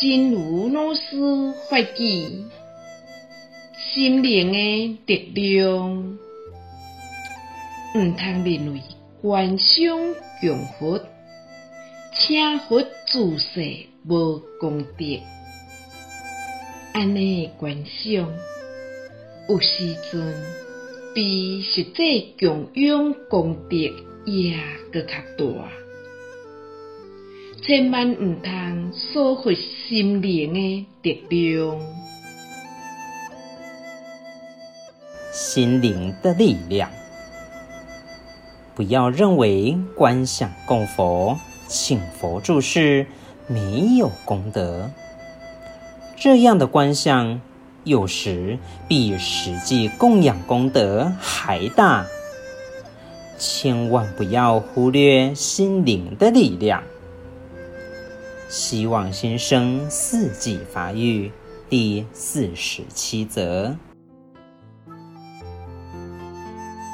真如老师法语，心灵的力量，毋通认为观想供佛，请佛自世无功德，安尼观想，有时阵比实际供养功德也搁较大。千万毋通疏忽心灵的力量，心灵的力量。不要认为观想供佛、请佛住世没有功德，这样的观想有时比实际供养功德还大。千万不要忽略心灵的力量。希望新生四季发育第四十七则。